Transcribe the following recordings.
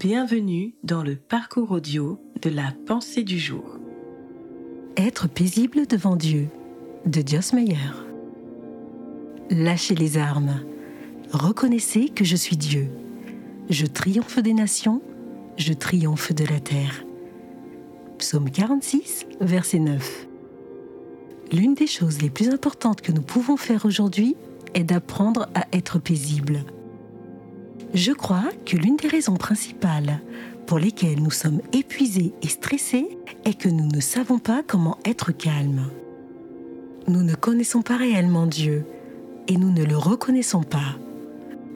Bienvenue dans le parcours audio de la pensée du jour. Être paisible devant Dieu de Joss Meyer. Lâchez les armes. Reconnaissez que je suis Dieu. Je triomphe des nations, je triomphe de la terre. Psaume 46, verset 9. L'une des choses les plus importantes que nous pouvons faire aujourd'hui est d'apprendre à être paisible. Je crois que l'une des raisons principales pour lesquelles nous sommes épuisés et stressés est que nous ne savons pas comment être calmes. Nous ne connaissons pas réellement Dieu et nous ne le reconnaissons pas.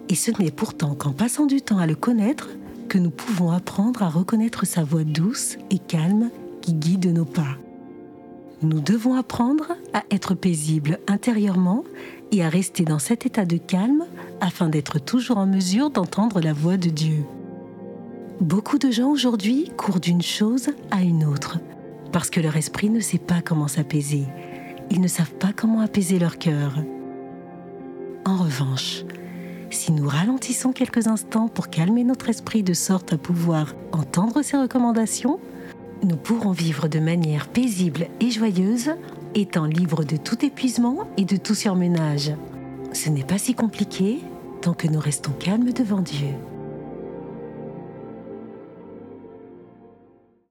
Et ce n'est pourtant qu'en passant du temps à le connaître que nous pouvons apprendre à reconnaître sa voix douce et calme qui guide nos pas. Nous devons apprendre à être paisibles intérieurement et à rester dans cet état de calme afin d'être toujours en mesure d'entendre la voix de Dieu. Beaucoup de gens aujourd'hui courent d'une chose à une autre parce que leur esprit ne sait pas comment s'apaiser. Ils ne savent pas comment apaiser leur cœur. En revanche, si nous ralentissons quelques instants pour calmer notre esprit de sorte à pouvoir entendre ses recommandations, nous pourrons vivre de manière paisible et joyeuse, étant libres de tout épuisement et de tout surmenage. Ce n'est pas si compliqué tant que nous restons calmes devant Dieu.